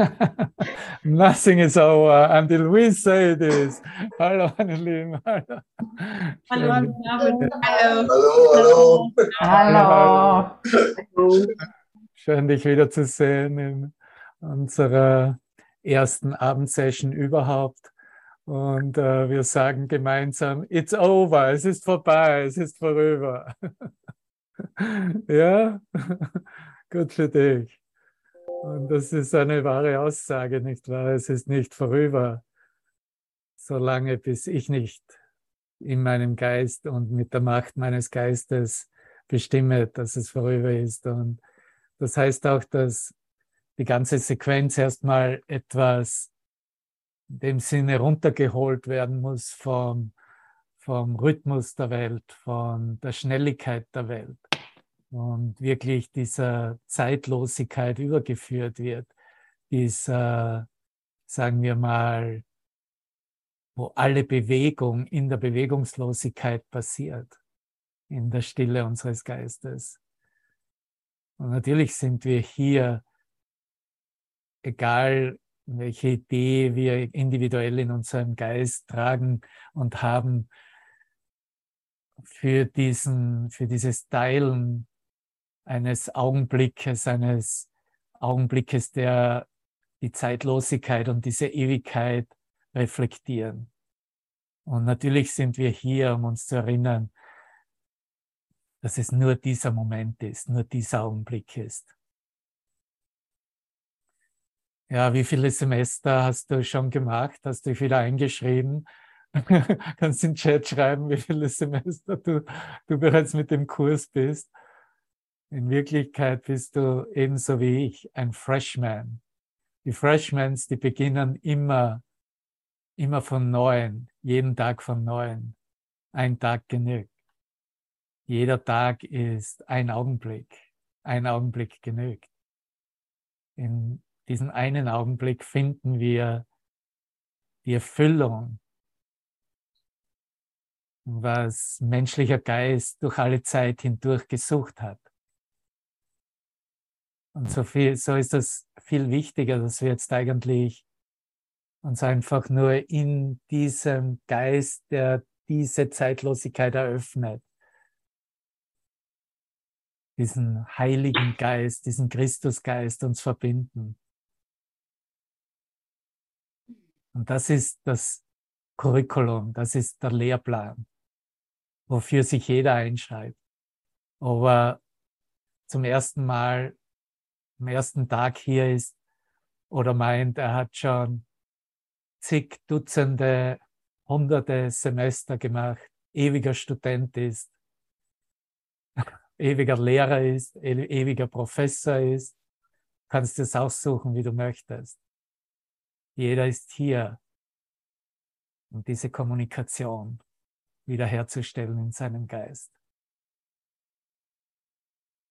Nothing is over until we say this. Hallo, meine Lieben. Hallo. Hallo. Hallo, hallo. Hallo. Schön, dich wieder zu sehen in unserer ersten Abendsession überhaupt. Und äh, wir sagen gemeinsam, it's over, es ist vorbei, es ist vorüber. ja, gut für dich. Und das ist eine wahre Aussage, nicht wahr? Es ist nicht vorüber, solange bis ich nicht in meinem Geist und mit der Macht meines Geistes bestimme, dass es vorüber ist. Und das heißt auch, dass die ganze Sequenz erstmal etwas in dem Sinne runtergeholt werden muss vom, vom Rhythmus der Welt, von der Schnelligkeit der Welt und wirklich dieser Zeitlosigkeit übergeführt wird, dieser, sagen wir mal, wo alle Bewegung in der Bewegungslosigkeit passiert, in der Stille unseres Geistes. Und natürlich sind wir hier, egal welche Idee wir individuell in unserem Geist tragen und haben, für diesen, für dieses Teilen eines Augenblickes, eines Augenblickes, der die Zeitlosigkeit und diese Ewigkeit reflektieren. Und natürlich sind wir hier, um uns zu erinnern, dass es nur dieser Moment ist, nur dieser Augenblick ist. Ja, wie viele Semester hast du schon gemacht? Hast du dich wieder eingeschrieben? Kannst in den Chat schreiben, wie viele Semester du, du bereits mit dem Kurs bist. In Wirklichkeit bist du ebenso wie ich ein Freshman. Die Freshmans, die beginnen immer, immer von neuem, jeden Tag von neuem. Ein Tag genügt. Jeder Tag ist ein Augenblick. Ein Augenblick genügt. In diesem einen Augenblick finden wir die Erfüllung, was menschlicher Geist durch alle Zeit hindurch gesucht hat. Und so viel, so ist das viel wichtiger, dass wir jetzt eigentlich uns einfach nur in diesem Geist, der diese Zeitlosigkeit eröffnet, diesen heiligen Geist, diesen Christusgeist uns verbinden. Und das ist das Curriculum, das ist der Lehrplan, wofür sich jeder einschreibt. Aber zum ersten Mal am ersten Tag hier ist oder meint, er hat schon zig Dutzende, hunderte Semester gemacht, ewiger Student ist, ewiger Lehrer ist, e-, ewiger Professor ist, kannst es aussuchen, wie du möchtest. Jeder ist hier, um diese Kommunikation wiederherzustellen in seinem Geist.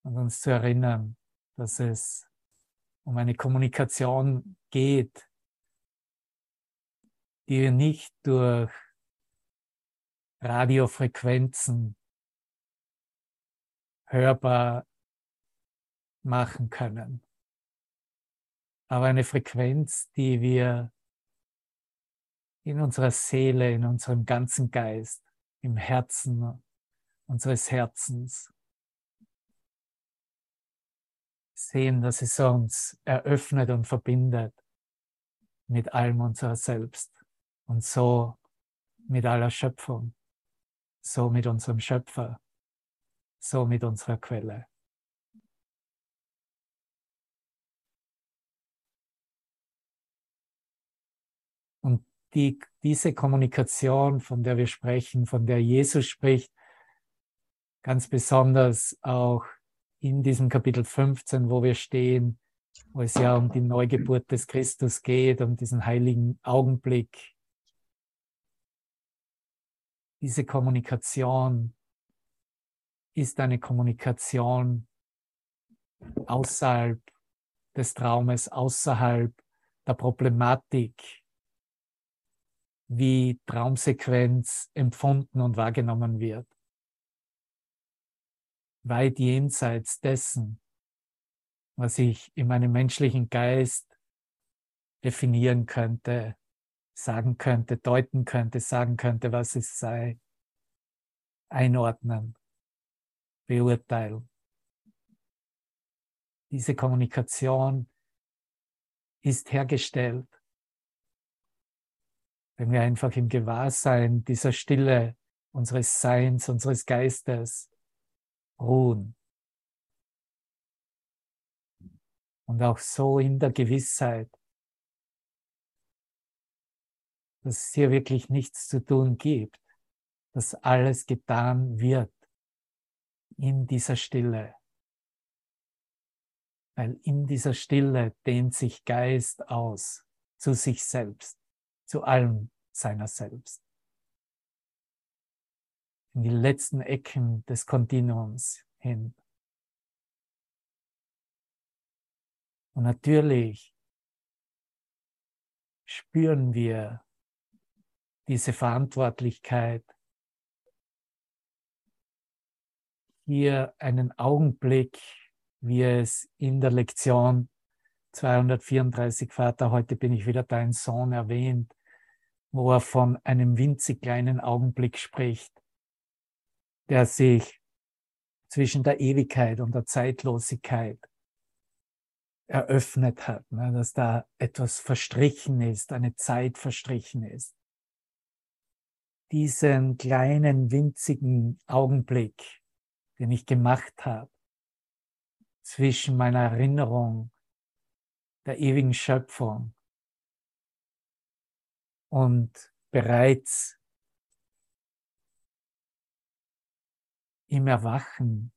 Und uns zu erinnern, dass es um eine Kommunikation geht, die wir nicht durch Radiofrequenzen hörbar machen können. Aber eine Frequenz, die wir in unserer Seele, in unserem ganzen Geist, im Herzen unseres Herzens sehen, dass es uns eröffnet und verbindet mit allem unserer Selbst und so mit aller Schöpfung, so mit unserem Schöpfer, so mit unserer Quelle. Und die, diese Kommunikation, von der wir sprechen, von der Jesus spricht, ganz besonders auch in diesem Kapitel 15, wo wir stehen, wo es ja um die Neugeburt des Christus geht, um diesen heiligen Augenblick. Diese Kommunikation ist eine Kommunikation außerhalb des Traumes, außerhalb der Problematik, wie Traumsequenz empfunden und wahrgenommen wird weit jenseits dessen, was ich in meinem menschlichen Geist definieren könnte, sagen könnte, deuten könnte, sagen könnte, was es sei, einordnen, beurteilen. Diese Kommunikation ist hergestellt, wenn wir einfach im Gewahrsein dieser Stille unseres Seins, unseres Geistes ruhen. Und auch so in der Gewissheit, dass es hier wirklich nichts zu tun gibt, dass alles getan wird in dieser Stille. Weil in dieser Stille dehnt sich Geist aus zu sich selbst, zu allem seiner selbst. In die letzten Ecken des Kontinuums hin. Und natürlich spüren wir diese Verantwortlichkeit, hier einen Augenblick, wie es in der Lektion 234 Vater, heute bin ich wieder dein Sohn erwähnt, wo er von einem winzig kleinen Augenblick spricht, der sich zwischen der Ewigkeit und der Zeitlosigkeit eröffnet hat, ne, dass da etwas verstrichen ist, eine Zeit verstrichen ist. Diesen kleinen, winzigen Augenblick, den ich gemacht habe, zwischen meiner Erinnerung der ewigen Schöpfung und bereits im Erwachen,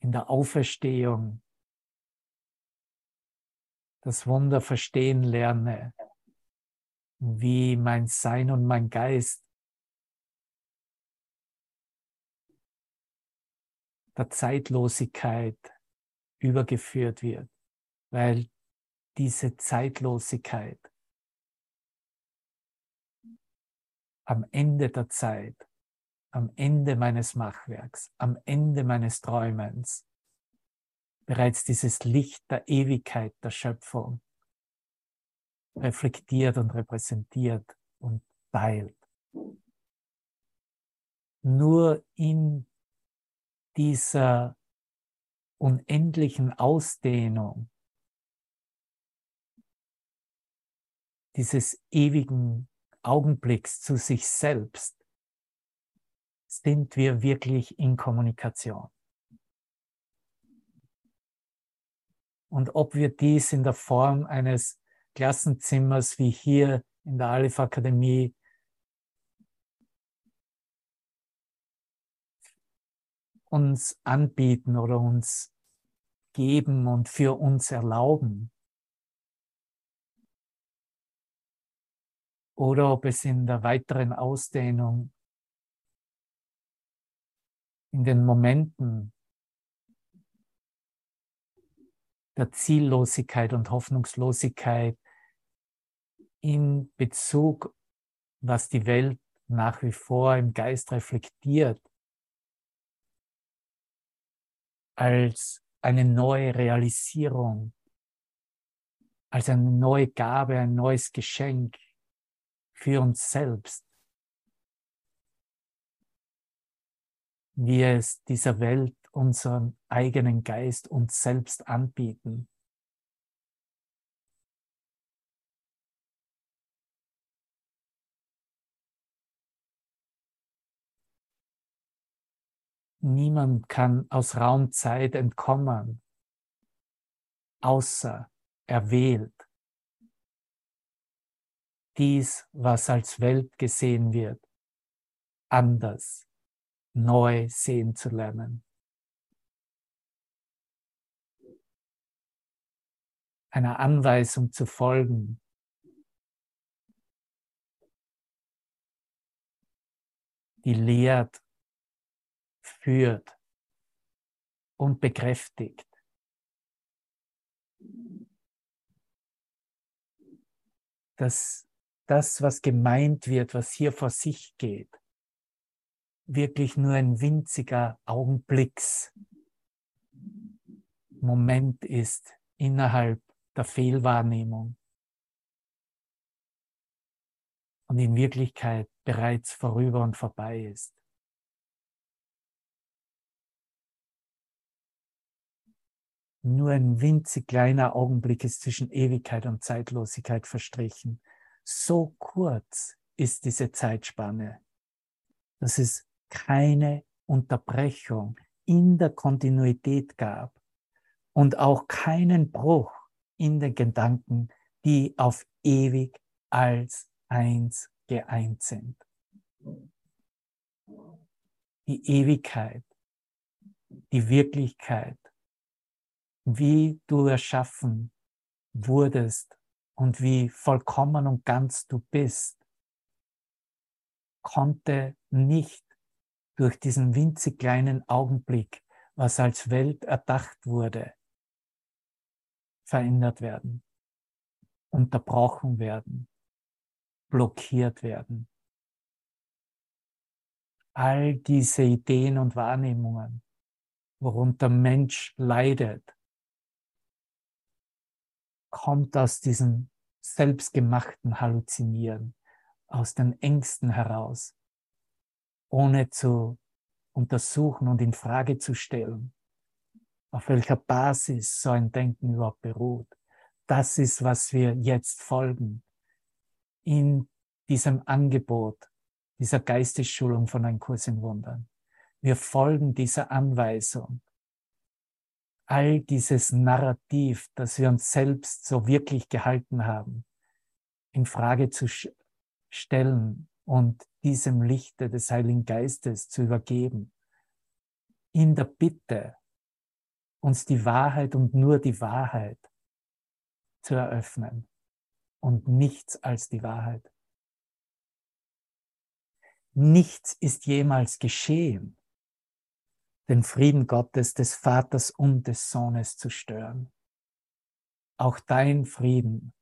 in der Auferstehung das Wunder verstehen lerne, wie mein Sein und mein Geist der Zeitlosigkeit übergeführt wird, weil diese Zeitlosigkeit am Ende der Zeit, am Ende meines Machwerks, am Ende meines Träumens bereits dieses Licht der Ewigkeit der Schöpfung reflektiert und repräsentiert und teilt. Nur in dieser unendlichen Ausdehnung dieses ewigen Augenblicks zu sich selbst sind wir wirklich in Kommunikation. und ob wir dies in der Form eines Klassenzimmers wie hier in der Aleph Akademie uns anbieten oder uns geben und für uns erlauben. Oder ob es in der weiteren Ausdehnung, in den Momenten der Ziellosigkeit und Hoffnungslosigkeit in Bezug, was die Welt nach wie vor im Geist reflektiert, als eine neue Realisierung, als eine neue Gabe, ein neues Geschenk für uns selbst, wie es dieser Welt unseren eigenen Geist uns selbst anbieten. Niemand kann aus Raumzeit entkommen, außer er wählt dies, was als Welt gesehen wird, anders, neu sehen zu lernen. einer Anweisung zu folgen. Die lehrt, führt und bekräftigt. Dass das, was gemeint wird, was hier vor sich geht, wirklich nur ein winziger Augenblicks Moment ist innerhalb der Fehlwahrnehmung und in Wirklichkeit bereits vorüber und vorbei ist. Nur ein winzig kleiner Augenblick ist zwischen Ewigkeit und Zeitlosigkeit verstrichen. So kurz ist diese Zeitspanne, dass es keine Unterbrechung in der Kontinuität gab und auch keinen Bruch in den Gedanken, die auf ewig als eins geeint sind. Die Ewigkeit, die Wirklichkeit, wie du erschaffen wurdest und wie vollkommen und ganz du bist, konnte nicht durch diesen winzig kleinen Augenblick, was als Welt erdacht wurde, verändert werden, unterbrochen werden, blockiert werden. All diese Ideen und Wahrnehmungen, worunter Mensch leidet, kommt aus diesem selbstgemachten Halluzinieren, aus den Ängsten heraus, ohne zu untersuchen und in Frage zu stellen, auf welcher Basis so ein Denken überhaupt beruht. Das ist, was wir jetzt folgen in diesem Angebot, dieser Geistesschulung von einem Kurs in Wundern. Wir folgen dieser Anweisung. All dieses Narrativ, das wir uns selbst so wirklich gehalten haben, in Frage zu stellen und diesem Lichte des Heiligen Geistes zu übergeben. In der Bitte, uns die Wahrheit und nur die Wahrheit zu eröffnen und nichts als die Wahrheit. Nichts ist jemals geschehen, den Frieden Gottes, des Vaters und des Sohnes zu stören. Auch dein Frieden,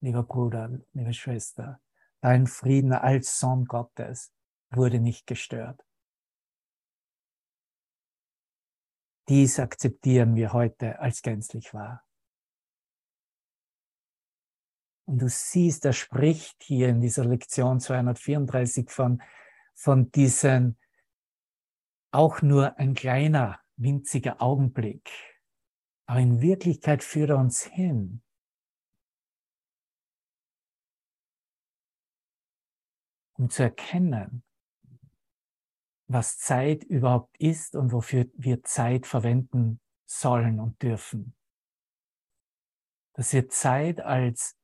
lieber Bruder, liebe Schwester, dein Frieden als Sohn Gottes wurde nicht gestört. Dies akzeptieren wir heute als gänzlich wahr. Und du siehst, er spricht hier in dieser Lektion 234 von, von diesen auch nur ein kleiner, winziger Augenblick. Aber in Wirklichkeit führt er uns hin. Um zu erkennen, was Zeit überhaupt ist und wofür wir Zeit verwenden sollen und dürfen. Dass wir Zeit als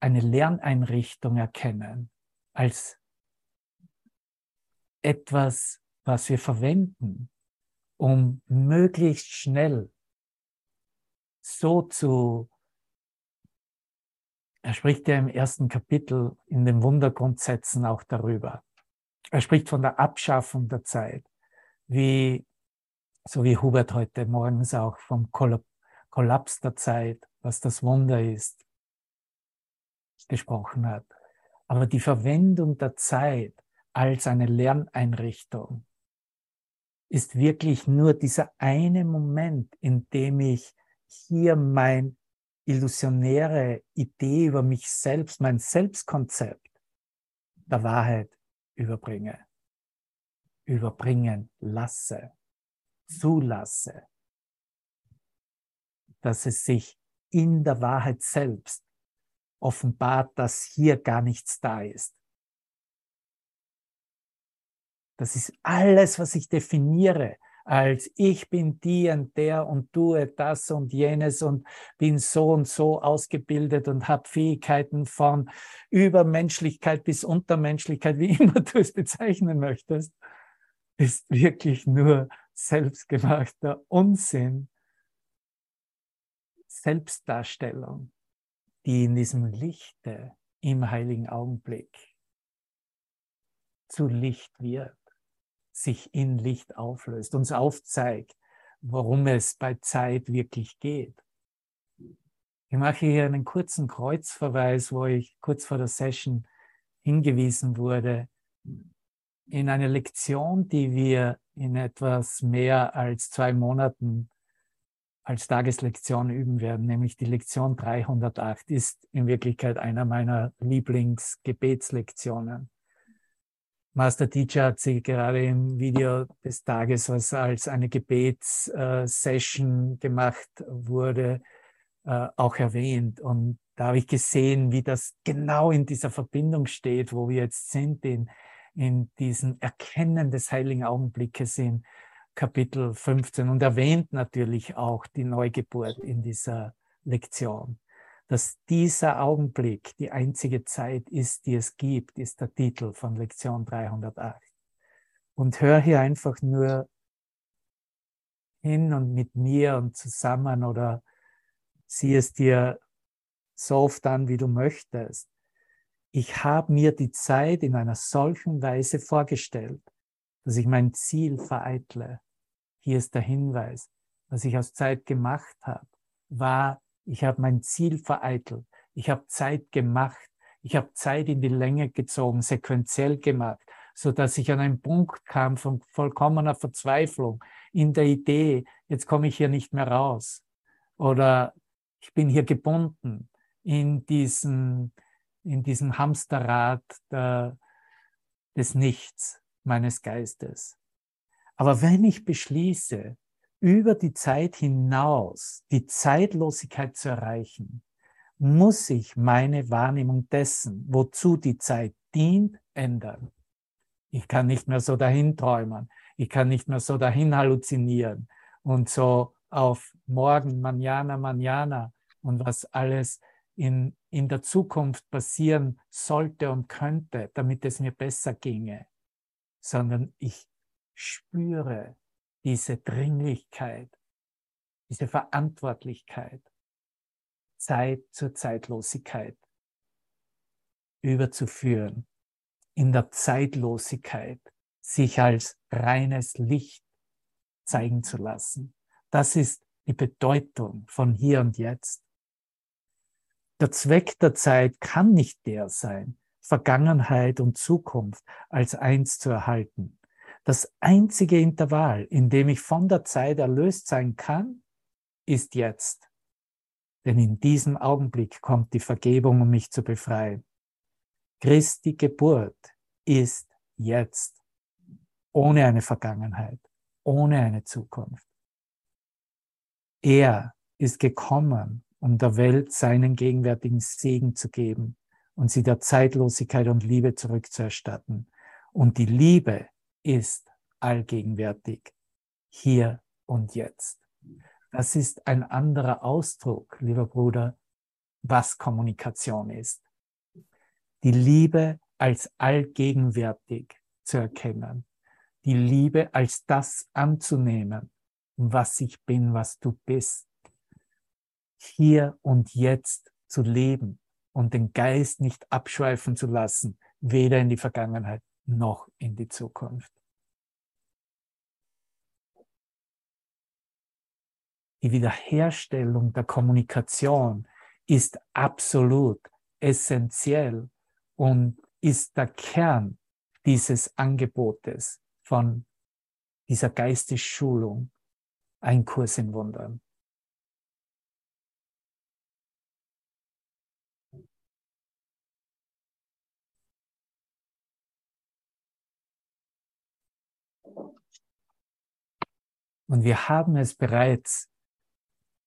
eine Lerneinrichtung erkennen, als etwas, was wir verwenden, um möglichst schnell so zu, er spricht ja im ersten Kapitel in den Wundergrundsätzen auch darüber. Er spricht von der Abschaffung der Zeit, wie, so wie Hubert heute morgens auch vom Kollaps der Zeit, was das Wunder ist, gesprochen hat. Aber die Verwendung der Zeit als eine Lerneinrichtung ist wirklich nur dieser eine Moment, in dem ich hier mein illusionäre Idee über mich selbst, mein Selbstkonzept der Wahrheit überbringe, überbringen lasse, zulasse, dass es sich in der Wahrheit selbst offenbart, dass hier gar nichts da ist. Das ist alles, was ich definiere als ich bin die und der und tue das und jenes und bin so und so ausgebildet und habe Fähigkeiten von Übermenschlichkeit bis Untermenschlichkeit, wie immer du es bezeichnen möchtest, ist wirklich nur selbstgemachter Unsinn, Selbstdarstellung die in diesem Lichte im heiligen Augenblick zu Licht wird, sich in Licht auflöst, uns aufzeigt, worum es bei Zeit wirklich geht. Ich mache hier einen kurzen Kreuzverweis, wo ich kurz vor der Session hingewiesen wurde, in eine Lektion, die wir in etwas mehr als zwei Monaten als Tageslektion üben werden, nämlich die Lektion 308, ist in Wirklichkeit einer meiner Lieblingsgebetslektionen. Master Teacher hat sie gerade im Video des Tages, was als eine Gebetssession gemacht wurde, äh, auch erwähnt. Und da habe ich gesehen, wie das genau in dieser Verbindung steht, wo wir jetzt sind, in, in diesem Erkennen des heiligen Augenblickes in Kapitel 15 und erwähnt natürlich auch die Neugeburt in dieser Lektion. Dass dieser Augenblick die einzige Zeit ist, die es gibt, ist der Titel von Lektion 308. Und hör hier einfach nur hin und mit mir und zusammen oder sieh es dir so oft an, wie du möchtest. Ich habe mir die Zeit in einer solchen Weise vorgestellt, dass ich mein Ziel vereitle. Hier ist der Hinweis. Was ich aus Zeit gemacht habe, war, ich habe mein Ziel vereitelt. Ich habe Zeit gemacht. Ich habe Zeit in die Länge gezogen, sequenziell gemacht, so dass ich an einen Punkt kam von vollkommener Verzweiflung in der Idee, jetzt komme ich hier nicht mehr raus. Oder ich bin hier gebunden in diesem, in diesem Hamsterrad der, des Nichts meines Geistes. Aber wenn ich beschließe, über die Zeit hinaus die Zeitlosigkeit zu erreichen, muss ich meine Wahrnehmung dessen, wozu die Zeit dient, ändern. Ich kann nicht mehr so dahin träumen. Ich kann nicht mehr so dahin halluzinieren und so auf morgen, manana, manana und was alles in, in der Zukunft passieren sollte und könnte, damit es mir besser ginge, sondern ich spüre diese Dringlichkeit, diese Verantwortlichkeit, Zeit zur Zeitlosigkeit überzuführen, in der Zeitlosigkeit sich als reines Licht zeigen zu lassen. Das ist die Bedeutung von hier und jetzt. Der Zweck der Zeit kann nicht der sein, Vergangenheit und Zukunft als eins zu erhalten. Das einzige Intervall, in dem ich von der Zeit erlöst sein kann, ist jetzt. Denn in diesem Augenblick kommt die Vergebung, um mich zu befreien. Christi Geburt ist jetzt, ohne eine Vergangenheit, ohne eine Zukunft. Er ist gekommen, um der Welt seinen gegenwärtigen Segen zu geben und sie der Zeitlosigkeit und Liebe zurückzuerstatten. Und die Liebe ist allgegenwärtig, hier und jetzt. Das ist ein anderer Ausdruck, lieber Bruder, was Kommunikation ist. Die Liebe als allgegenwärtig zu erkennen. Die Liebe als das anzunehmen, was ich bin, was du bist hier und jetzt zu leben und den Geist nicht abschweifen zu lassen, weder in die Vergangenheit noch in die Zukunft. Die Wiederherstellung der Kommunikation ist absolut essentiell und ist der Kern dieses Angebotes von dieser Geistesschulung, ein Kurs in Wundern. Und wir haben es bereits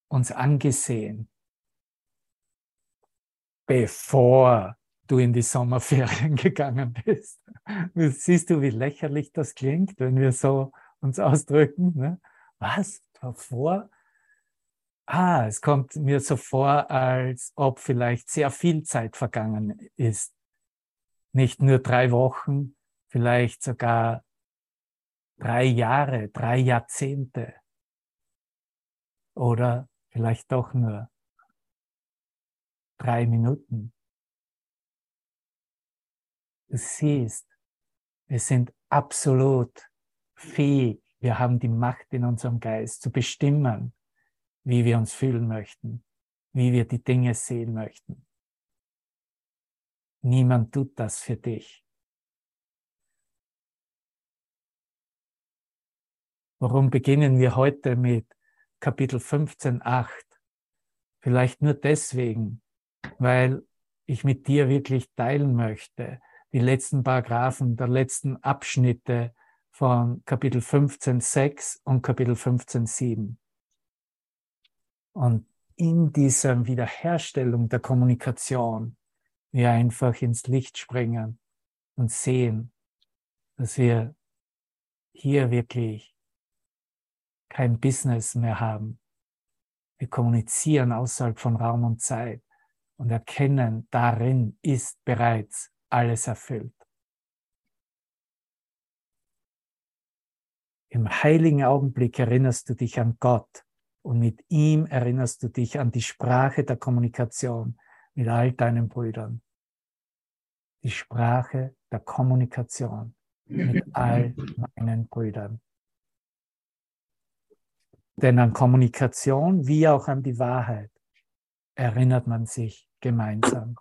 uns angesehen, bevor du in die Sommerferien gegangen bist. Siehst du, wie lächerlich das klingt, wenn wir so uns ausdrücken? Ne? Was? Davor? Ah, es kommt mir so vor, als ob vielleicht sehr viel Zeit vergangen ist. Nicht nur drei Wochen, vielleicht sogar drei Jahre, drei Jahrzehnte oder vielleicht doch nur drei Minuten. Du siehst, wir sind absolut fähig, wir haben die Macht in unserem Geist zu bestimmen, wie wir uns fühlen möchten, wie wir die Dinge sehen möchten. Niemand tut das für dich. Warum beginnen wir heute mit Kapitel 15.8. Vielleicht nur deswegen, weil ich mit dir wirklich teilen möchte, die letzten Paragraphen der letzten Abschnitte von Kapitel 15.6 und Kapitel 15.7. Und in dieser Wiederherstellung der Kommunikation wir einfach ins Licht springen und sehen, dass wir hier wirklich kein Business mehr haben. Wir kommunizieren außerhalb von Raum und Zeit und erkennen, darin ist bereits alles erfüllt. Im heiligen Augenblick erinnerst du dich an Gott und mit ihm erinnerst du dich an die Sprache der Kommunikation mit all deinen Brüdern. Die Sprache der Kommunikation mit all meinen Brüdern. Denn an Kommunikation wie auch an die Wahrheit erinnert man sich gemeinsam.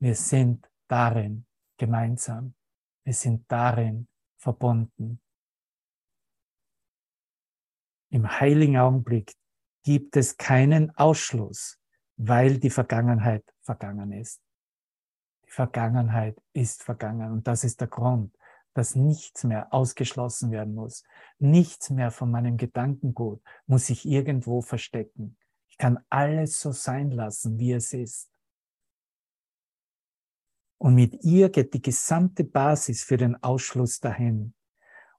Wir sind darin gemeinsam. Wir sind darin verbunden. Im heiligen Augenblick gibt es keinen Ausschluss, weil die Vergangenheit vergangen ist. Die Vergangenheit ist vergangen und das ist der Grund, dass nichts mehr ausgeschlossen werden muss. Nichts mehr von meinem Gedankengut muss sich irgendwo verstecken. Ich kann alles so sein lassen, wie es ist. Und mit ihr geht die gesamte Basis für den Ausschluss dahin.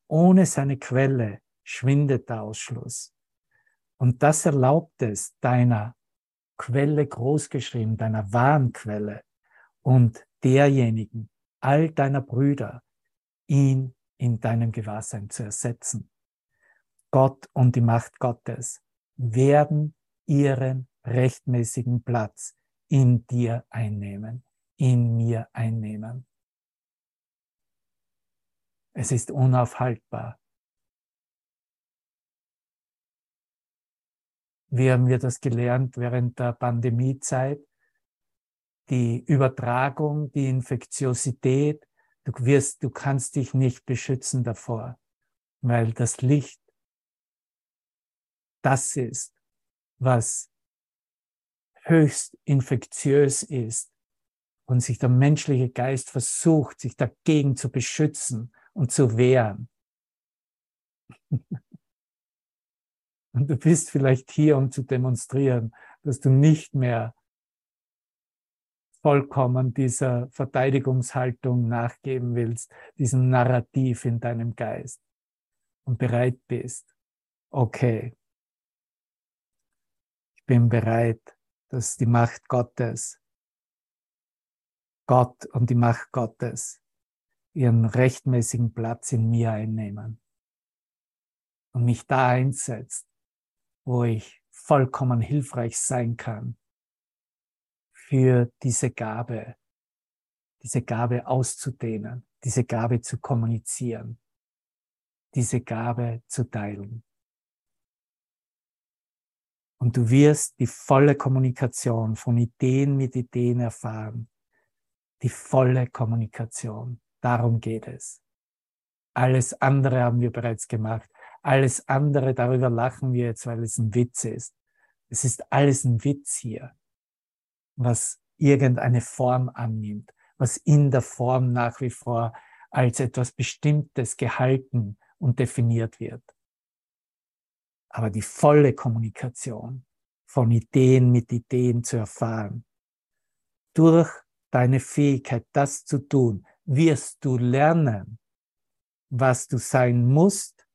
Ohne seine Quelle schwindet der Ausschluss. Und das erlaubt es deiner Quelle großgeschrieben, deiner wahren Quelle und derjenigen, all deiner Brüder, ihn in deinem Gewahrsein zu ersetzen. Gott und die Macht Gottes werden ihren rechtmäßigen Platz in dir einnehmen, in mir einnehmen. Es ist unaufhaltbar. Wie haben wir das gelernt während der Pandemiezeit? Die Übertragung, die Infektiosität, Du wirst, du kannst dich nicht beschützen davor, weil das Licht das ist, was höchst infektiös ist und sich der menschliche Geist versucht, sich dagegen zu beschützen und zu wehren. Und du bist vielleicht hier, um zu demonstrieren, dass du nicht mehr vollkommen dieser Verteidigungshaltung nachgeben willst, diesem Narrativ in deinem Geist und bereit bist, okay, ich bin bereit, dass die Macht Gottes, Gott und die Macht Gottes ihren rechtmäßigen Platz in mir einnehmen und mich da einsetzt, wo ich vollkommen hilfreich sein kann für diese Gabe, diese Gabe auszudehnen, diese Gabe zu kommunizieren, diese Gabe zu teilen. Und du wirst die volle Kommunikation von Ideen mit Ideen erfahren. Die volle Kommunikation. Darum geht es. Alles andere haben wir bereits gemacht. Alles andere, darüber lachen wir jetzt, weil es ein Witz ist. Es ist alles ein Witz hier was irgendeine Form annimmt, was in der Form nach wie vor als etwas Bestimmtes gehalten und definiert wird. Aber die volle Kommunikation von Ideen mit Ideen zu erfahren, durch deine Fähigkeit, das zu tun, wirst du lernen, was du sein musst,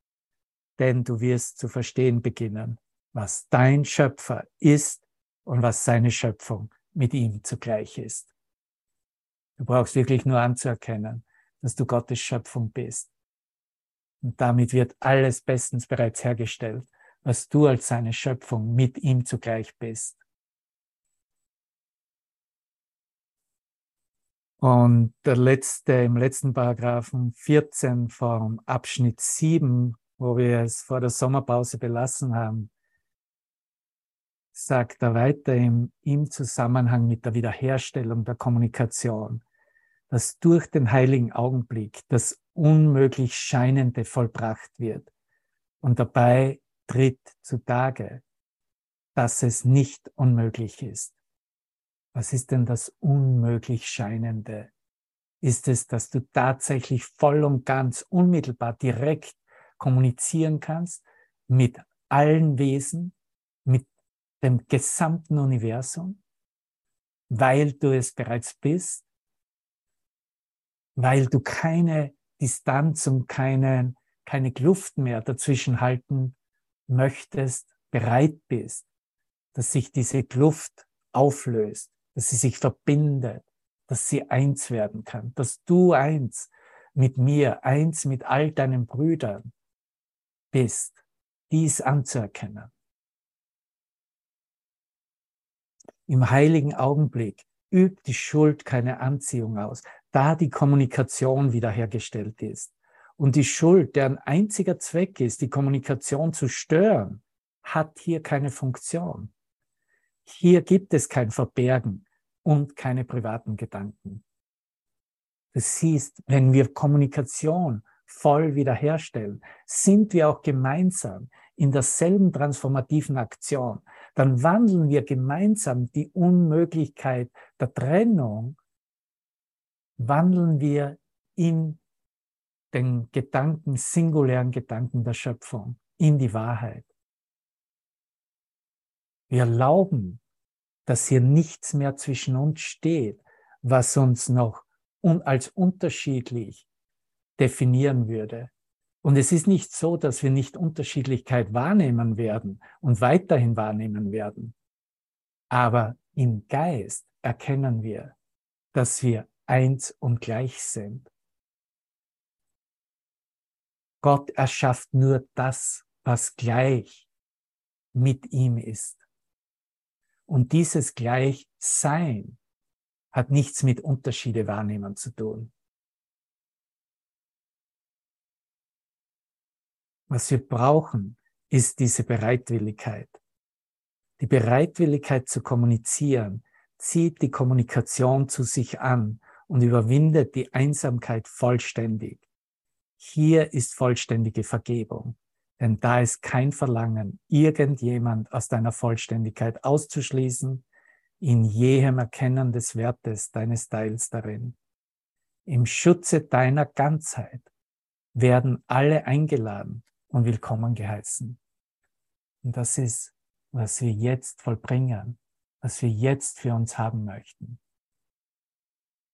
denn du wirst zu verstehen beginnen, was dein Schöpfer ist und was seine Schöpfung mit ihm zugleich ist. Du brauchst wirklich nur anzuerkennen, dass du Gottes Schöpfung bist. Und damit wird alles bestens bereits hergestellt, was du als seine Schöpfung mit ihm zugleich bist. Und der letzte, im letzten Paragraphen 14 vom Abschnitt 7, wo wir es vor der Sommerpause belassen haben, sagt er weiter im, im Zusammenhang mit der Wiederherstellung der Kommunikation, dass durch den heiligen Augenblick das unmöglich Scheinende vollbracht wird und dabei tritt zutage, dass es nicht unmöglich ist. Was ist denn das unmöglich Scheinende? Ist es, dass du tatsächlich voll und ganz unmittelbar direkt kommunizieren kannst mit allen Wesen, dem gesamten Universum, weil du es bereits bist, weil du keine Distanz und keine, keine Kluft mehr dazwischen halten möchtest, bereit bist, dass sich diese Kluft auflöst, dass sie sich verbindet, dass sie eins werden kann, dass du eins mit mir, eins mit all deinen Brüdern bist, dies anzuerkennen. Im heiligen Augenblick übt die Schuld keine Anziehung aus, da die Kommunikation wiederhergestellt ist. Und die Schuld, deren einziger Zweck ist, die Kommunikation zu stören, hat hier keine Funktion. Hier gibt es kein Verbergen und keine privaten Gedanken. Du siehst, wenn wir Kommunikation voll wiederherstellen, sind wir auch gemeinsam in derselben transformativen Aktion. Dann wandeln wir gemeinsam die Unmöglichkeit der Trennung, wandeln wir in den Gedanken, singulären Gedanken der Schöpfung, in die Wahrheit. Wir erlauben, dass hier nichts mehr zwischen uns steht, was uns noch als unterschiedlich definieren würde. Und es ist nicht so, dass wir nicht Unterschiedlichkeit wahrnehmen werden und weiterhin wahrnehmen werden. Aber im Geist erkennen wir, dass wir eins und gleich sind. Gott erschafft nur das, was gleich mit ihm ist. Und dieses Gleichsein hat nichts mit Unterschiede wahrnehmen zu tun. Was wir brauchen, ist diese Bereitwilligkeit. Die Bereitwilligkeit zu kommunizieren zieht die Kommunikation zu sich an und überwindet die Einsamkeit vollständig. Hier ist vollständige Vergebung. Denn da ist kein Verlangen, irgendjemand aus deiner Vollständigkeit auszuschließen, in jehem Erkennen des Wertes deines Teils darin. Im Schutze deiner Ganzheit werden alle eingeladen und willkommen geheißen. Und das ist, was wir jetzt vollbringen, was wir jetzt für uns haben möchten.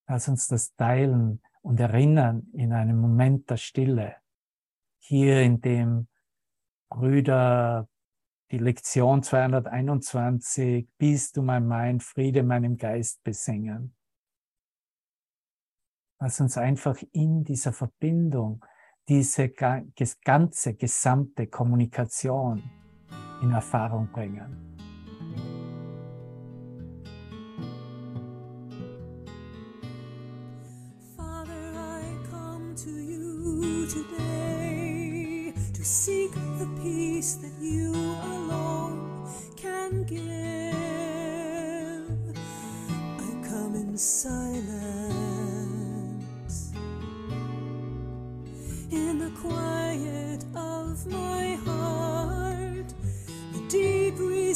Lass uns das teilen und erinnern in einem Moment der Stille, hier in dem Brüder, die Lektion 221, bist du mein Mind, Friede meinem Geist besingen. Lass uns einfach in dieser Verbindung diese ganze, gesamte Kommunikation in Erfahrung bringen.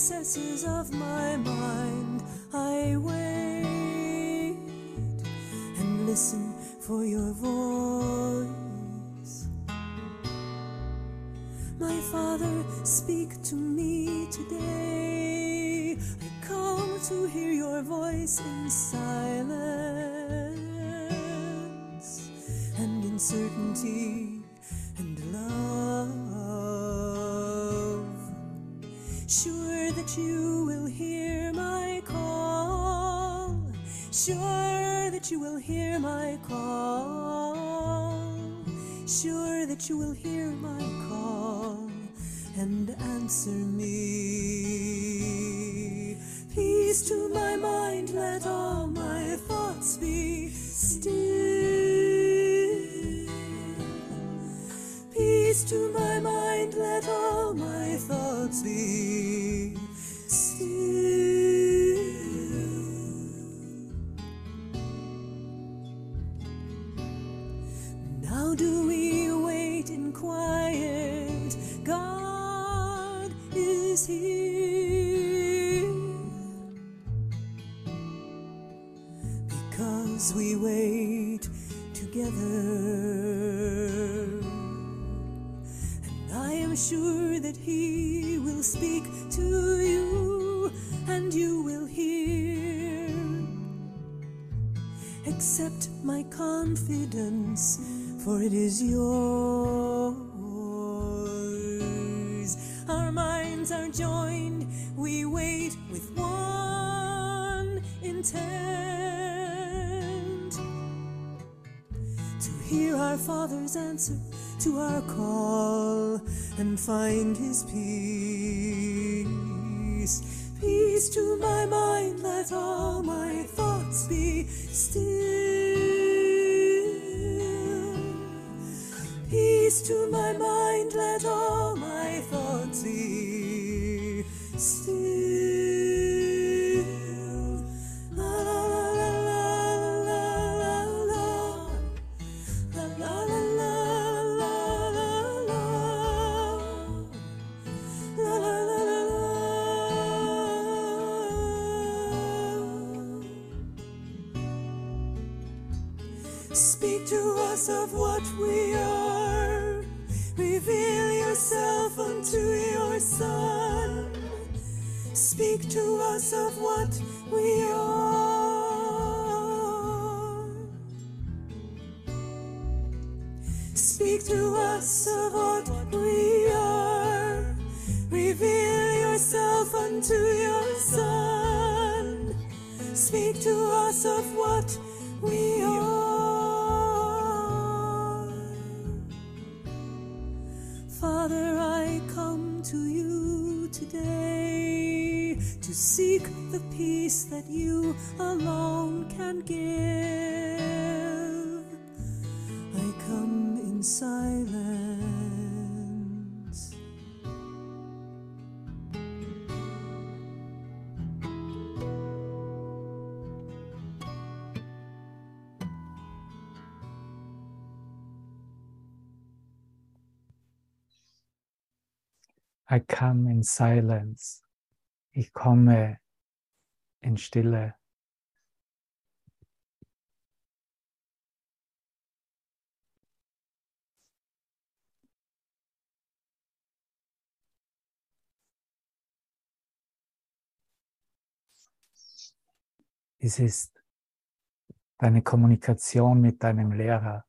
Recesses of my mind, I wait and listen for your voice. My Father, speak to me today. I come to hear your voice in silence and in certainty that you will hear my call. Sure that you will hear my call. Sure that you will hear my call and answer me. Peace to my mind, let all my thoughts be still. Peace to my mind, let all my thoughts be still. Peace to my mind, let all my thoughts be still. I come in silence. Ich komme in Stille. Es ist deine Kommunikation mit deinem Lehrer,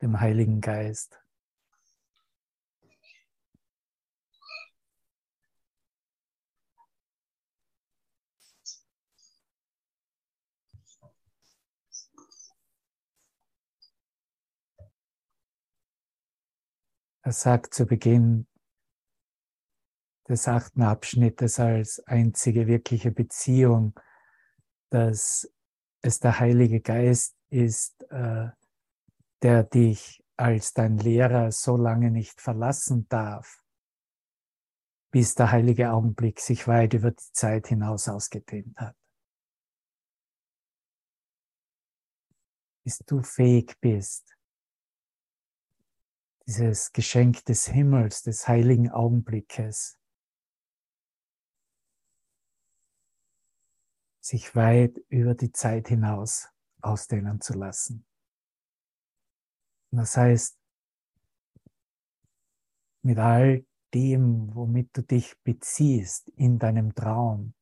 dem Heiligen Geist. Er sagt zu Beginn des achten Abschnittes als einzige wirkliche Beziehung, dass es der Heilige Geist ist, äh, der dich als dein Lehrer so lange nicht verlassen darf, bis der heilige Augenblick sich weit über die Zeit hinaus ausgedehnt hat. Bis du fähig bist, dieses Geschenk des Himmels, des heiligen Augenblickes, sich weit über die Zeit hinaus ausdehnen zu lassen. Und das heißt, mit all dem, womit du dich beziehst in deinem Traum,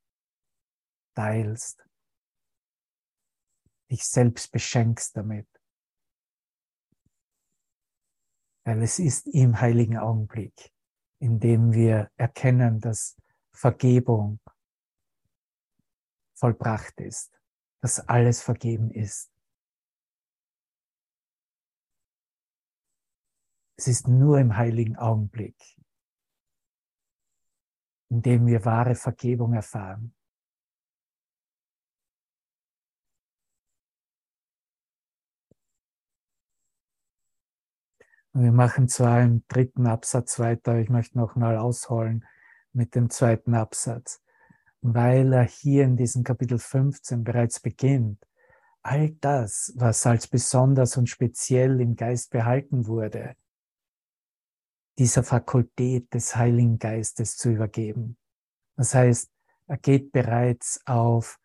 teilst, dich selbst beschenkst damit. Weil es ist im heiligen Augenblick, in dem wir erkennen, dass Vergebung vollbracht ist, dass alles vergeben ist. Es ist nur im heiligen Augenblick, in dem wir wahre Vergebung erfahren. Wir machen zwar im dritten Absatz weiter, ich möchte noch mal ausholen mit dem zweiten Absatz, weil er hier in diesem Kapitel 15 bereits beginnt. All das, was als besonders und speziell im Geist behalten wurde, dieser Fakultät des Heiligen Geistes zu übergeben. Das heißt, er geht bereits auf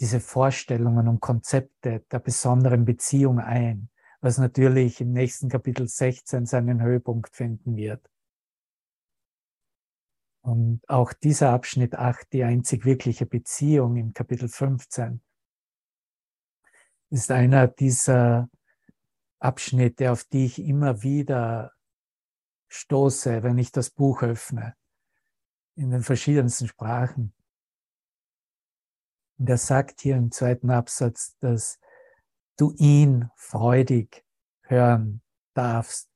diese Vorstellungen und Konzepte der besonderen Beziehung ein, was natürlich im nächsten Kapitel 16 seinen Höhepunkt finden wird. Und auch dieser Abschnitt 8, die einzig wirkliche Beziehung im Kapitel 15, ist einer dieser Abschnitte, auf die ich immer wieder stoße, wenn ich das Buch öffne, in den verschiedensten Sprachen. Und er sagt hier im zweiten Absatz, dass du ihn freudig hören darfst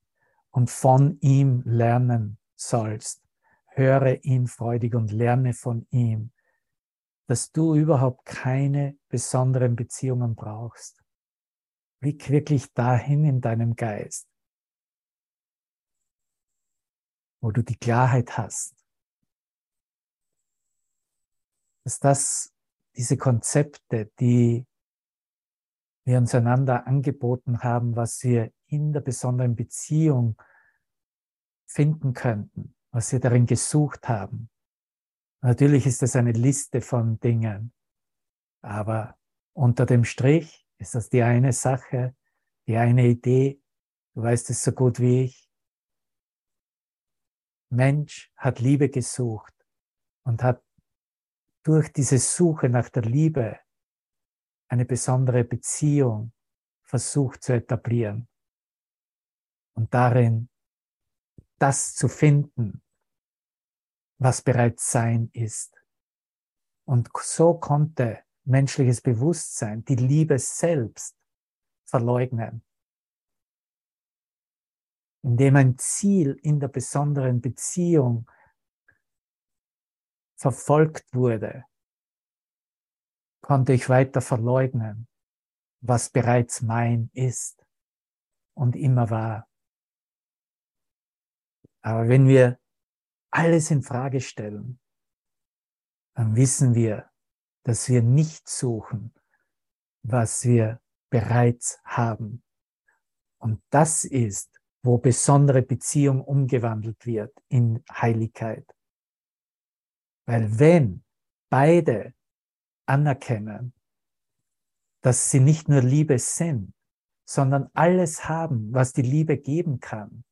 und von ihm lernen sollst. Höre ihn freudig und lerne von ihm, dass du überhaupt keine besonderen Beziehungen brauchst. Blick wirklich dahin in deinem Geist, wo du die Klarheit hast, dass das diese Konzepte, die wir uns einander angeboten haben, was wir in der besonderen Beziehung finden könnten, was wir darin gesucht haben. Natürlich ist das eine Liste von Dingen, aber unter dem Strich ist das die eine Sache, die eine Idee, du weißt es so gut wie ich. Mensch hat Liebe gesucht und hat durch diese Suche nach der Liebe eine besondere Beziehung versucht zu etablieren und darin das zu finden, was bereits Sein ist. Und so konnte menschliches Bewusstsein die Liebe selbst verleugnen, indem ein Ziel in der besonderen Beziehung verfolgt wurde, konnte ich weiter verleugnen, was bereits mein ist und immer war. Aber wenn wir alles in Frage stellen, dann wissen wir, dass wir nicht suchen, was wir bereits haben. Und das ist, wo besondere Beziehung umgewandelt wird in Heiligkeit. Weil wenn beide anerkennen, dass sie nicht nur Liebe sind, sondern alles haben, was die Liebe geben kann,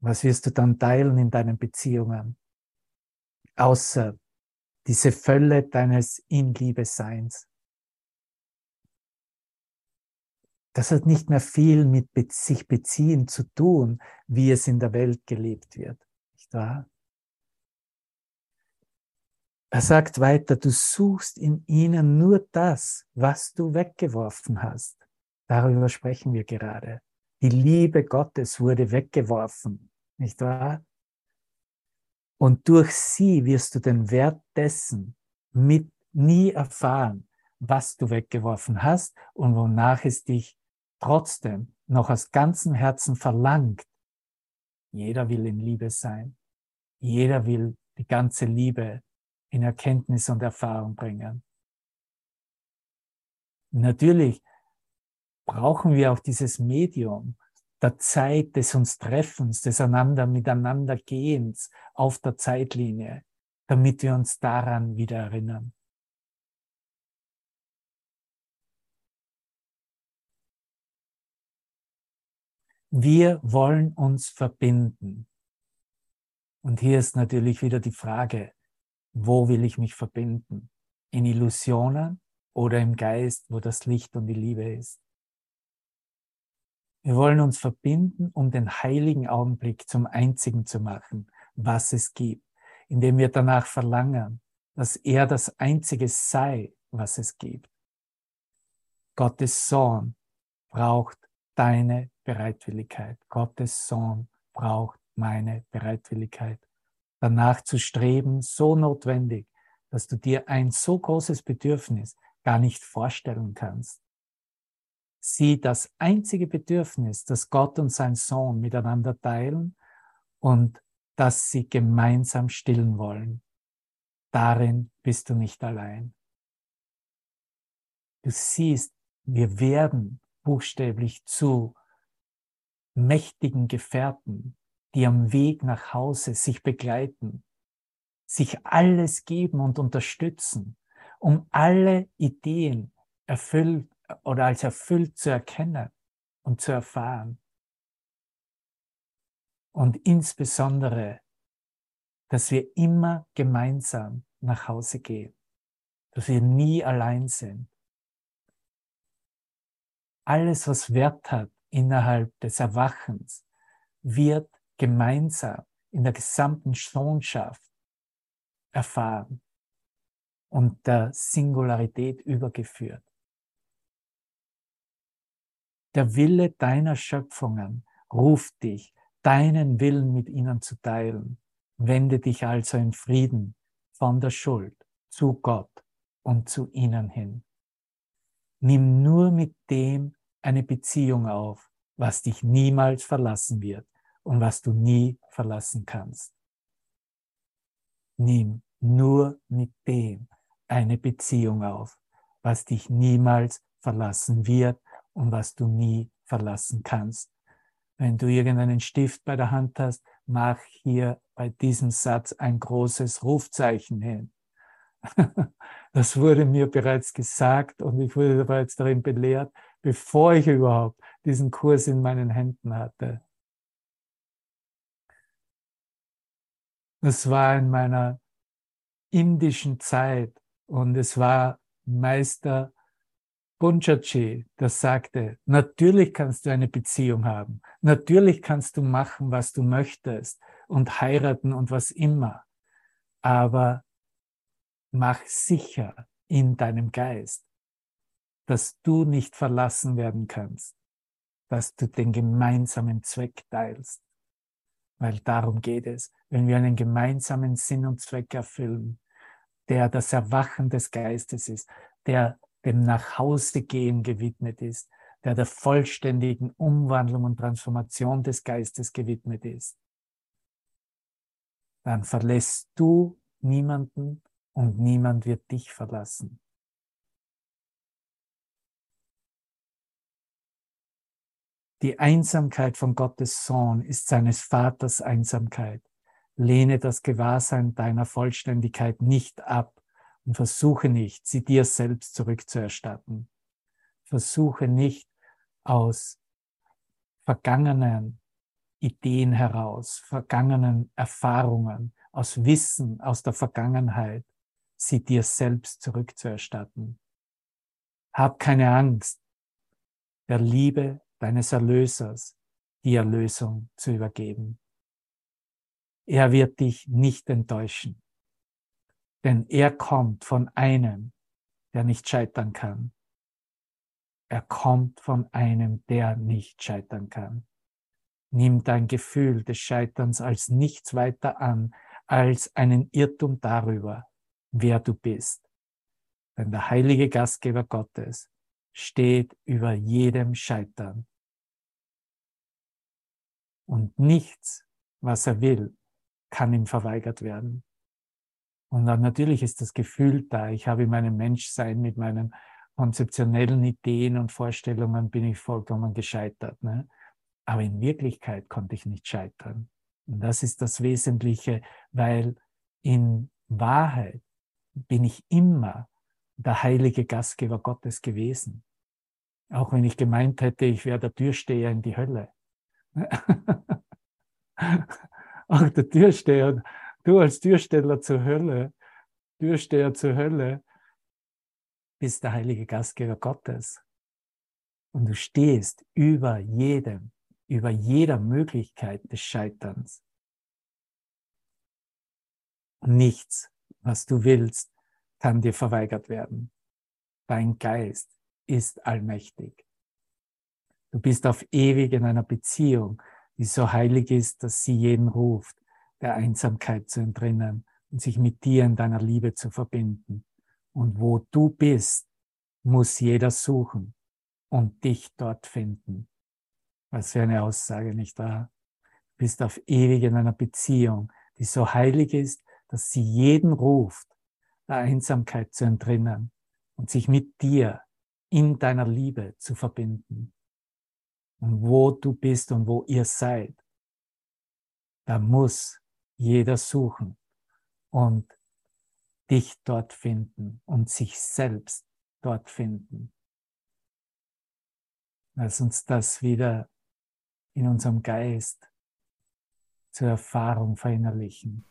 was wirst du dann teilen in deinen Beziehungen? Außer diese Fülle deines in Liebe Seins. Das hat nicht mehr viel mit sich beziehen zu tun, wie es in der Welt gelebt wird nicht wahr? Er sagt weiter, du suchst in ihnen nur das, was du weggeworfen hast. Darüber sprechen wir gerade. Die Liebe Gottes wurde weggeworfen, nicht wahr? Und durch sie wirst du den Wert dessen mit nie erfahren, was du weggeworfen hast und wonach es dich trotzdem noch aus ganzem Herzen verlangt. Jeder will in Liebe sein. Jeder will die ganze Liebe in Erkenntnis und Erfahrung bringen. Natürlich brauchen wir auch dieses Medium der Zeit des uns Treffens, des einander miteinander Gehens auf der Zeitlinie, damit wir uns daran wieder erinnern. Wir wollen uns verbinden. Und hier ist natürlich wieder die Frage, wo will ich mich verbinden? In Illusionen oder im Geist, wo das Licht und die Liebe ist? Wir wollen uns verbinden, um den heiligen Augenblick zum einzigen zu machen, was es gibt, indem wir danach verlangen, dass er das einzige sei, was es gibt. Gottes Sohn braucht deine Bereitwilligkeit. Gottes Sohn braucht meine Bereitwilligkeit. Danach zu streben, so notwendig, dass du dir ein so großes Bedürfnis gar nicht vorstellen kannst. Sieh das einzige Bedürfnis, das Gott und sein Sohn miteinander teilen und das sie gemeinsam stillen wollen. Darin bist du nicht allein. Du siehst, wir werden buchstäblich zu mächtigen Gefährten, die am Weg nach Hause sich begleiten sich alles geben und unterstützen, um alle Ideen erfüllt oder als erfüllt zu erkennen und zu erfahren. Und insbesondere, dass wir immer gemeinsam nach Hause gehen, dass wir nie allein sind. Alles, was Wert hat innerhalb des Erwachens, wird gemeinsam in der gesamten Sohnschaft erfahren und der Singularität übergeführt. Der Wille deiner Schöpfungen ruft dich, deinen Willen mit ihnen zu teilen. Wende dich also in Frieden von der Schuld zu Gott und zu ihnen hin. Nimm nur mit dem eine Beziehung auf, was dich niemals verlassen wird und was du nie verlassen kannst. Nimm nur mit dem eine Beziehung auf, was dich niemals verlassen wird und was du nie verlassen kannst. Wenn du irgendeinen Stift bei der Hand hast, mach hier bei diesem Satz ein großes Rufzeichen hin. Das wurde mir bereits gesagt und ich wurde bereits darin belehrt, bevor ich überhaupt diesen Kurs in meinen Händen hatte. Das war in meiner indischen Zeit und es war Meister Bunchachi, der sagte, natürlich kannst du eine Beziehung haben, natürlich kannst du machen, was du möchtest und heiraten und was immer, aber mach sicher in deinem Geist, dass du nicht verlassen werden kannst, dass du den gemeinsamen Zweck teilst. Weil darum geht es, wenn wir einen gemeinsamen Sinn und Zweck erfüllen, der das Erwachen des Geistes ist, der dem Nachhausegehen gewidmet ist, der der vollständigen Umwandlung und Transformation des Geistes gewidmet ist, dann verlässt du niemanden und niemand wird dich verlassen. Die Einsamkeit von Gottes Sohn ist seines Vaters Einsamkeit. Lehne das Gewahrsein deiner Vollständigkeit nicht ab und versuche nicht, sie dir selbst zurückzuerstatten. Versuche nicht aus vergangenen Ideen heraus, vergangenen Erfahrungen, aus Wissen aus der Vergangenheit, sie dir selbst zurückzuerstatten. Hab keine Angst, der Liebe deines Erlösers die Erlösung zu übergeben. Er wird dich nicht enttäuschen, denn er kommt von einem, der nicht scheitern kann. Er kommt von einem, der nicht scheitern kann. Nimm dein Gefühl des Scheiterns als nichts weiter an, als einen Irrtum darüber, wer du bist. Denn der heilige Gastgeber Gottes steht über jedem Scheitern. Und nichts, was er will, kann ihm verweigert werden. Und dann natürlich ist das Gefühl da, ich habe in meinem Menschsein mit meinen konzeptionellen Ideen und Vorstellungen bin ich vollkommen gescheitert. Ne? Aber in Wirklichkeit konnte ich nicht scheitern. Und das ist das Wesentliche, weil in Wahrheit bin ich immer der heilige Gastgeber Gottes gewesen. Auch wenn ich gemeint hätte, ich wäre der Türsteher in die Hölle. Auch der Türsteher, du als Türsteller zur Hölle, Türsteher zur Hölle, bist der heilige Gastgeber Gottes. Und du stehst über jedem, über jeder Möglichkeit des Scheiterns. Nichts, was du willst, kann dir verweigert werden. Dein Geist ist allmächtig. Du bist auf ewig in einer Beziehung, die so heilig ist, dass sie jeden ruft, der Einsamkeit zu entrinnen und sich mit dir in deiner Liebe zu verbinden. Und wo du bist, muss jeder suchen und dich dort finden. Was für eine Aussage, nicht wahr? Du bist auf ewig in einer Beziehung, die so heilig ist, dass sie jeden ruft, der Einsamkeit zu entrinnen und sich mit dir in deiner Liebe zu verbinden. Und wo du bist und wo ihr seid, da muss jeder suchen und dich dort finden und sich selbst dort finden. Lass uns das wieder in unserem Geist zur Erfahrung verinnerlichen.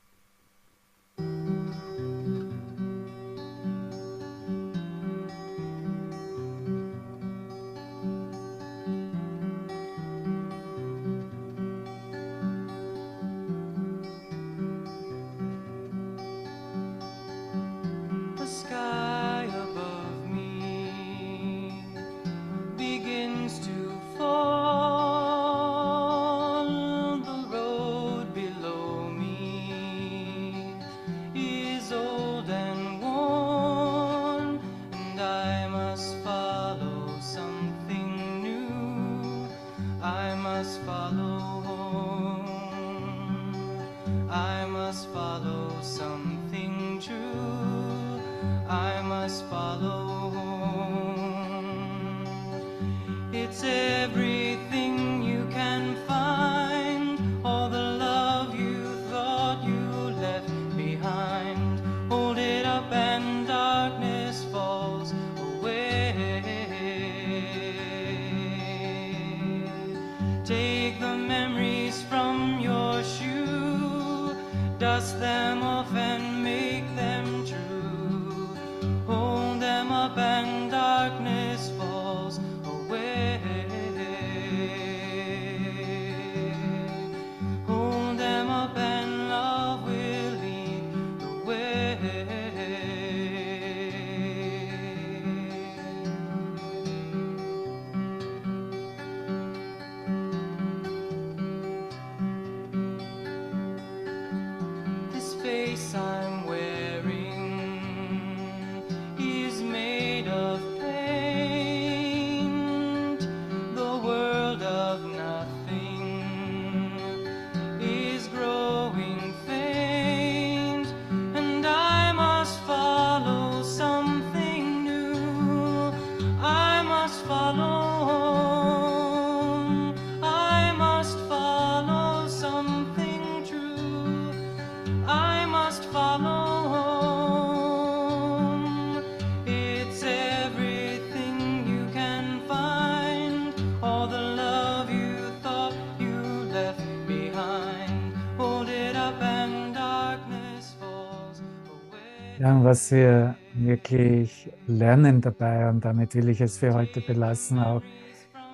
Wir wirklich lernen dabei, und damit will ich es für heute belassen auch,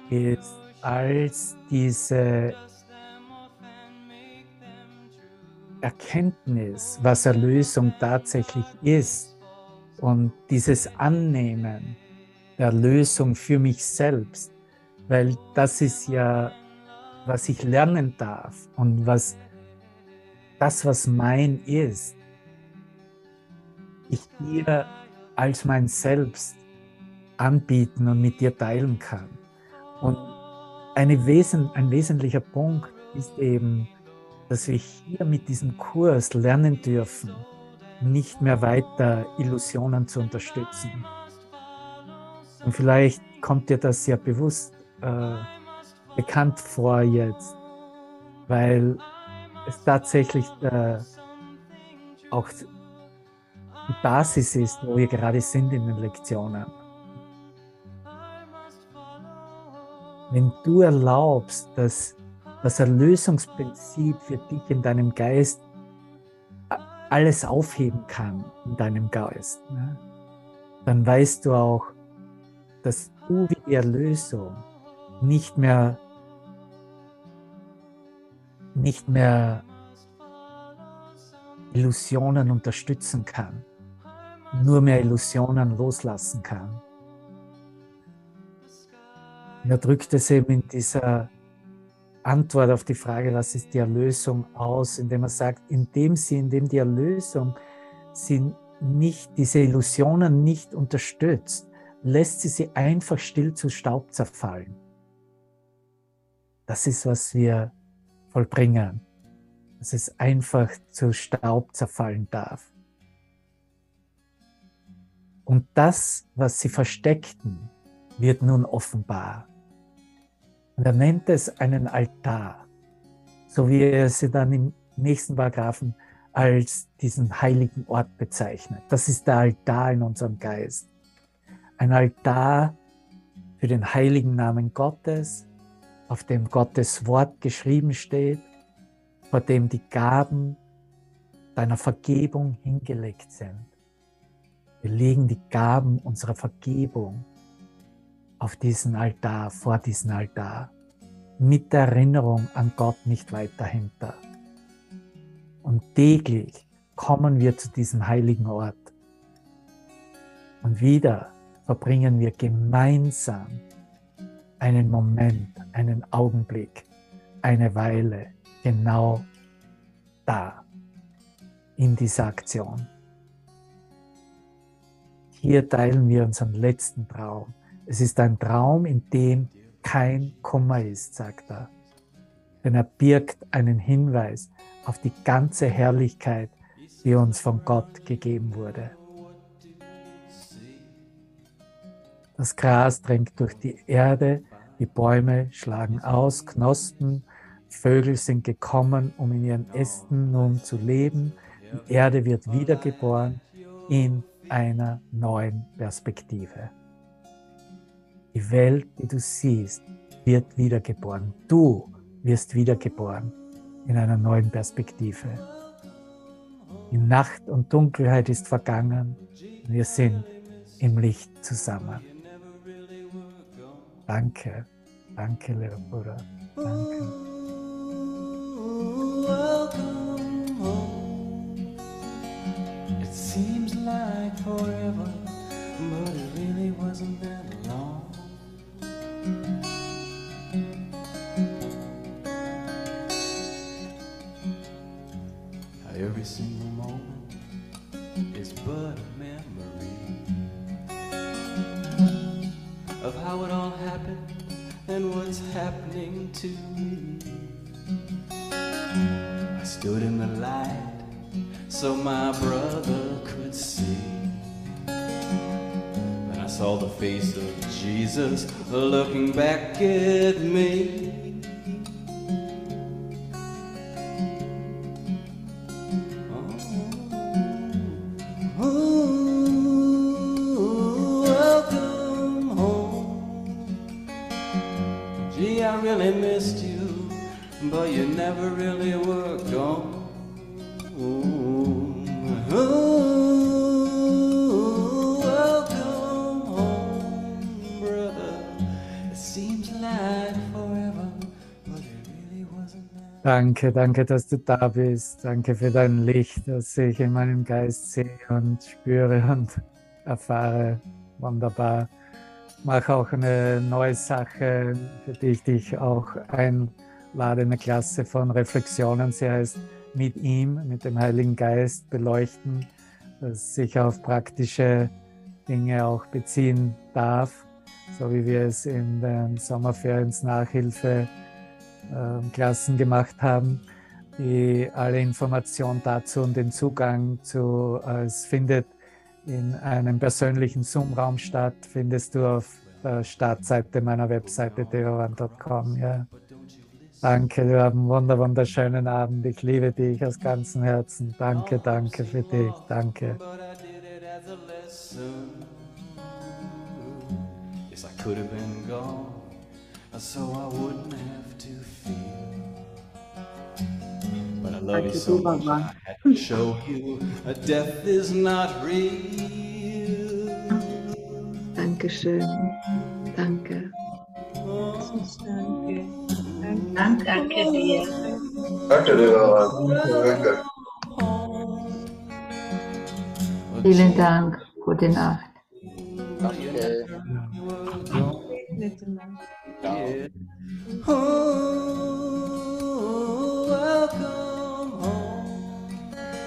ist als diese Erkenntnis, was Erlösung tatsächlich ist und dieses Annehmen der Erlösung für mich selbst, weil das ist ja, was ich lernen darf und was das, was mein ist, ich dir als mein Selbst anbieten und mit dir teilen kann. Und Wesen, ein wesentlicher Punkt ist eben, dass wir hier mit diesem Kurs lernen dürfen, nicht mehr weiter Illusionen zu unterstützen. Und vielleicht kommt dir das ja bewusst äh, bekannt vor jetzt, weil es tatsächlich äh, auch die Basis ist, wo wir gerade sind in den Lektionen. Wenn du erlaubst, dass das Erlösungsprinzip für dich in deinem Geist alles aufheben kann in deinem Geist, ne? dann weißt du auch, dass du wie die Erlösung nicht mehr nicht mehr Illusionen unterstützen kann, nur mehr Illusionen loslassen kann. Er drückt es eben in dieser Antwort auf die Frage, was ist die Erlösung aus, indem er sagt, indem sie, indem die Erlösung sie nicht, diese Illusionen nicht unterstützt, lässt sie sie einfach still zu Staub zerfallen. Das ist, was wir vollbringen, dass es einfach zu Staub zerfallen darf. Und das, was sie versteckten, wird nun offenbar. Und er nennt es einen Altar, so wie er sie dann im nächsten Paragraphen als diesen heiligen Ort bezeichnet. Das ist der Altar in unserem Geist. Ein Altar für den heiligen Namen Gottes, auf dem Gottes Wort geschrieben steht, vor dem die Gaben deiner Vergebung hingelegt sind. Wir legen die Gaben unserer Vergebung auf diesen Altar, vor diesen Altar, mit der Erinnerung an Gott nicht weit dahinter. Und täglich kommen wir zu diesem heiligen Ort. Und wieder verbringen wir gemeinsam einen Moment, einen Augenblick, eine Weile genau da, in dieser Aktion. Hier teilen wir unseren letzten Traum. Es ist ein Traum, in dem kein Kummer ist, sagt er. Denn er birgt einen Hinweis auf die ganze Herrlichkeit, die uns von Gott gegeben wurde. Das Gras drängt durch die Erde, die Bäume schlagen aus, Knospen, Vögel sind gekommen, um in ihren Ästen nun zu leben. Die Erde wird wiedergeboren in einer neuen Perspektive. Die Welt, die du siehst, wird wiedergeboren. Du wirst wiedergeboren in einer neuen Perspektive. Die Nacht und Dunkelheit ist vergangen. Wir sind im Licht zusammen. Danke, danke, lieber Bruder. Danke. It seems like forever, but it really wasn't that long. Every single moment is but a memory of how it all happened and what's happening to me. I stood in the light so my brother the face of Jesus looking back at me. Danke, danke, dass du da bist. Danke für dein Licht, das ich in meinem Geist sehe und spüre und erfahre. Wunderbar. Mach auch eine neue Sache, für die ich dich auch einlade, eine Klasse von Reflexionen. Sie heißt mit ihm, mit dem Heiligen Geist beleuchten, das sich auf praktische Dinge auch beziehen darf, so wie wir es in den Sommerferiens-Nachhilfe ähm, Klassen gemacht haben, die alle Informationen dazu und den Zugang zu, es findet in einem persönlichen Zoom-Raum statt, findest du auf der Startseite meiner Webseite deovan.com. Ja. Danke, du hast einen wunder, wunderschönen Abend. Ich liebe dich aus ganzem Herzen. Danke, danke für dich. Danke. So I wouldn't have to. But I love you so much, Baba. I had to show you that death is not real. Dankeschön. Danke. Danke. Danke, danke dir. Danke, lieber Danke. Vielen Dank. Gute Nacht. Danke. Nette Nacht. Oh, welcome home.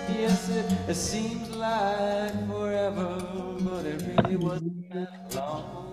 Yes, it, it seems like forever, but it really wasn't that long.